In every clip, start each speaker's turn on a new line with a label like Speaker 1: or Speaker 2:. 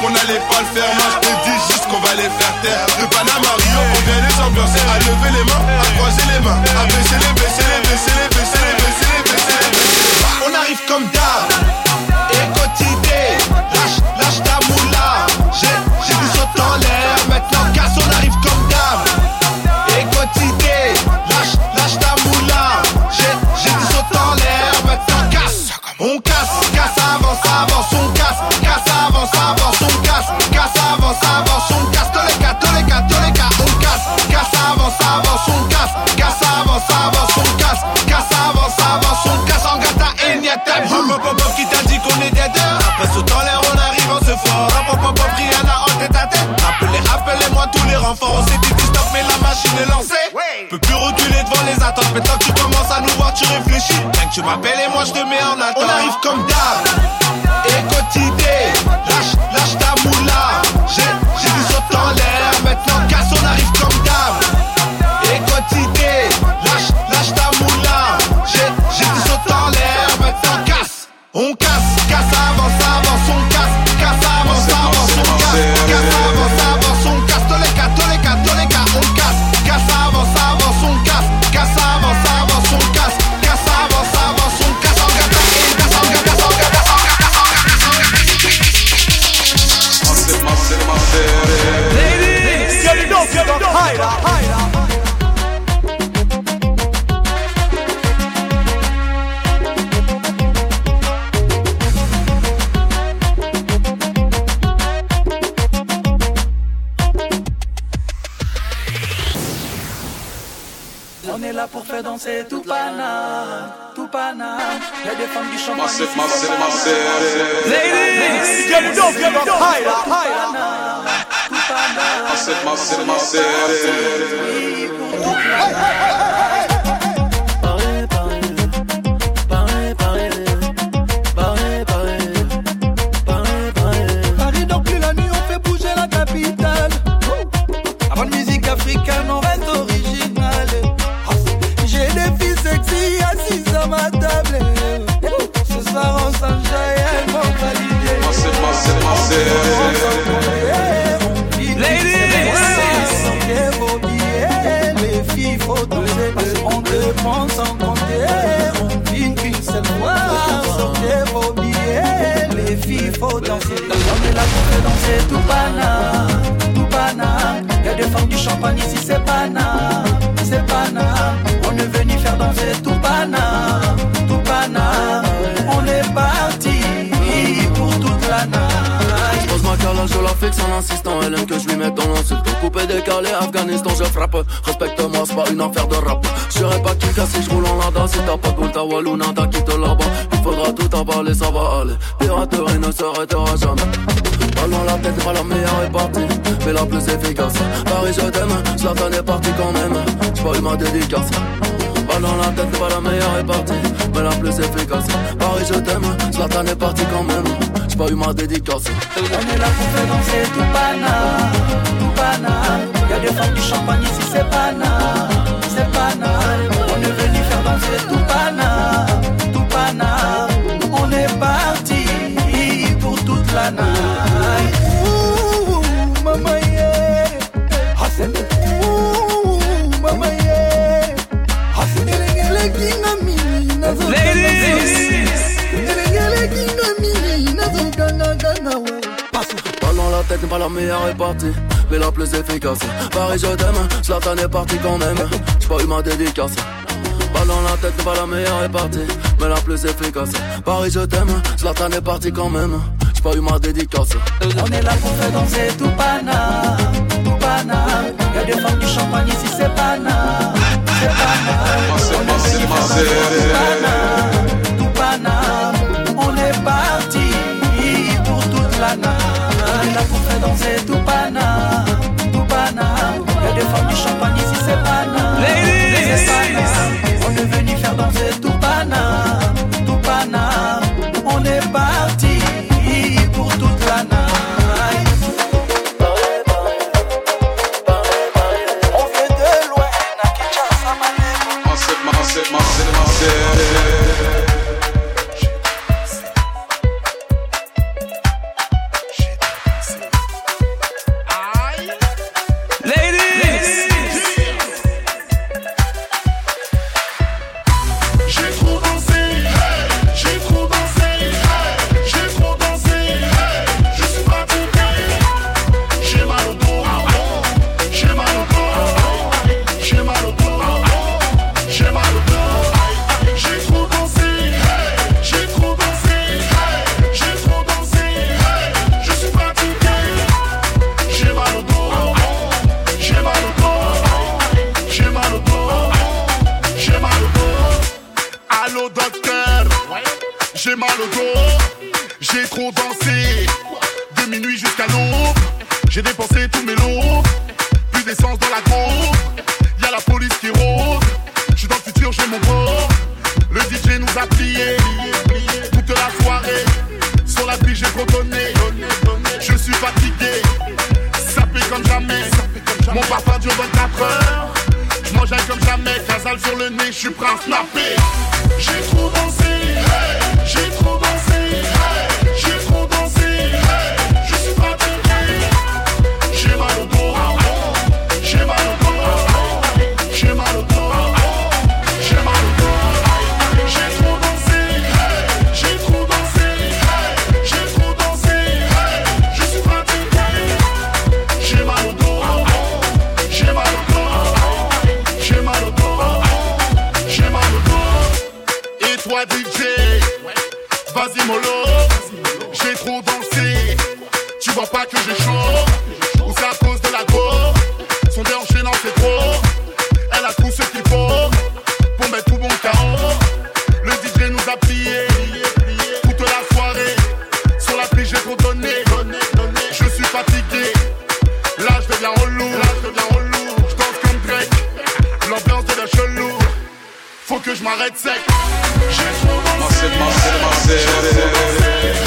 Speaker 1: qu'on allait pas le faire. Moi je te dis juste qu'on va les faire taire. De Panama Rio, on vient les ambiancer. À lever les mains, à croiser les mains, à baisser les, baisser les, baisser les, baisser les, baisser les, baisser les, baisser les. On arrive comme d'hab. Et quotidien, lâche, lâche ta moula. Attentes Maintenant que tu commences à nous voir, tu réfléchis. Rien que tu m'appelles et moi je te mets en attente. On arrive comme d'hab. Et quotidien Lâche, lâche ta moula. J'ai,
Speaker 2: là pour faire danser tout Paname, tout Paname. Y'a des femmes qui chantent
Speaker 3: Massive,
Speaker 2: ici,
Speaker 3: massive,
Speaker 2: c'est
Speaker 3: massive.
Speaker 4: Ladies, get it up, get it up, higher, higher.
Speaker 3: Massive, massive, massive.
Speaker 2: Sans compter. On vit qu'une seule fois. Sortez vos billets, les filles, faut danser. On est là pour danser tout pana, tout pana. Y'a des femmes du champagne ici, c'est pana, c'est pana. On est venu faire danser tout pana, tout pana. On est parti pour toute la night.
Speaker 5: Je pose ma calage, je la fixe en insistant. Elle aime que je lui mette dans l'insulte. Coupé, décalé, Afghanistan, je frappe. Respecte-moi, c'est pas une affaire de rap. Je pas casse si je roule en lada. Si t'as pas de boule, ta Wallouna, t'as quitté là-bas. Il faudra tout avaler, ça va aller. Piraterie ne s'arrêtera jamais. Ballon la tête, pas la meilleure est partie, mais la plus efficace. Paris, je t'aime, Zlatan est parti quand même. J'ai pas eu ma dédicace. Ballon la tête, pas la meilleure est partie, mais la plus efficace. Paris, je t'aime, Zlatan est parti quand même. J'ai pas eu ma dédicace.
Speaker 2: On est là pour faire danser tout pana, tout pana. Y'a des femmes du champagne ici, c'est pana, c'est pana. Danser tout tout. On est parti pour toute la night. Ouh, maman yeah, Hassan. Ouh, maman yeah, we.
Speaker 5: Ballon la tête pas la meilleure est partie, mais la plus efficace. Paris, je t'aime, Zlatan est parti quand même. J'ai pas eu ma dédicace. La tête pas la meilleure est partie, mais la plus efficace. Paris, je t'aime, Zlatan est parti quand même. J'ai pas eu ma dédicace.
Speaker 2: On est là pour faire danser tout pana, tout pana. Y'a des femmes du champagne ici, c'est pana, c'est pana. On est faire tout pana, tout pana. On est parti pour toute la. On est là pour faire danser tout pana,
Speaker 3: Plus d'essence dans la groupe, y a la police qui rôde. J'suis dans le futur, j'ai mon corps. Le DJ nous a plié toute la soirée. Sur la pige, j'ai trop donné. Je suis fatigué, sapé comme jamais. Mon parfum dure 24 heures. Je mange comme jamais, casal sur le nez, je suis prêt à snapper. J'ai trop dansé, j'ai trop dansé, vas-y mollo, j'ai trop dansé. Tu vois pas que j'ai chaud, ou c'est à cause de la go. Son déhanché non c'est trop, elle a tout ce qu'il faut pour mettre tout bon KO. Le DJ nous a plié toute la soirée. Sur la piste j'ai trop donné, je suis fatigué. Là je deviens relou, là je deviens relou. Je danse comme Drake, l'ambiance devient chelou. Faut que je m'arrête sec.
Speaker 6: Marcel, Marcel, Marcel.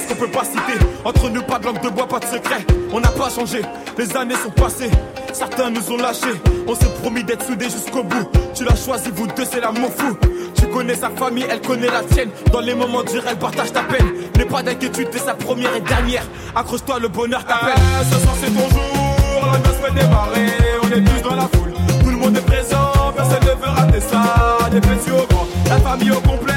Speaker 7: Qu'on peut pas citer. Entre nous, pas de langue de bois, pas de secret. On n'a pas changé, les années sont passées. Certains nous ont lâchés. On s'est promis d'être soudés jusqu'au bout. Tu l'as choisi, vous deux, c'est l'amour fou. Tu connais sa famille, elle connaît la tienne. Dans les moments durs, elle partage ta peine. N'aie pas d'inquiétude, t'es sa première et dernière. Accroche-toi, le bonheur t'appelle. ce soir, c'est ton jour. La noce fait démarrer. On est tous dans la foule. Tout le monde est présent. Personne ne veut rater ça. Des petits au grand. La famille au complet.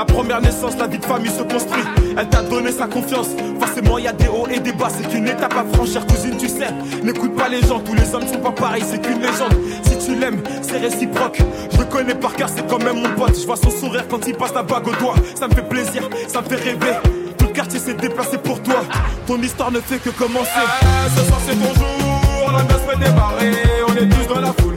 Speaker 7: La première naissance, la vie de famille se construit. Elle t'a donné sa confiance. Forcément, y a des hauts et des bas. C'est qu'une étape à franchir, cousine, tu sais. N'écoute pas les gens, tous les hommes sont pas pareils. C'est qu'une légende. Si tu l'aimes, c'est réciproque. Je le connais par cœur, c'est quand même mon pote. Je vois son sourire quand il passe la bague au doigt. Ça me fait plaisir, ça me fait rêver. Tout le quartier s'est déplacé pour toi. Ton histoire ne fait que commencer. ce soir, c'est ton jour. La noce fait démarrer. On est tous dans la foule.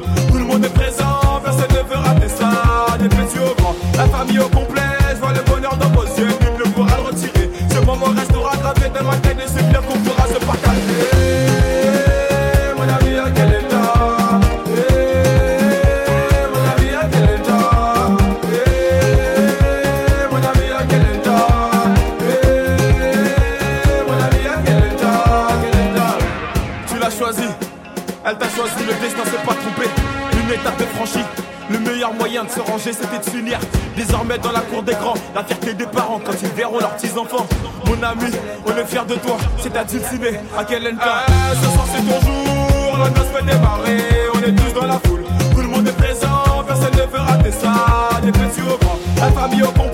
Speaker 7: Elle t'a choisi, le destin s'est pas trompé. Une étape est franchie. Le meilleur moyen de se ranger, c'était de s'unir. Désormais dans la cour des grands, la fierté des parents quand ils verront leurs petits-enfants. Mon ami, on est fiers de toi, c'est à dulciné, à quel état Ce soir c'est ton jour, la noce fait démarrer. On est tous dans la foule, tout le monde est présent, personne ne veut rater ça. Des petits au grand, la famille au complet.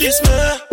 Speaker 8: avertissement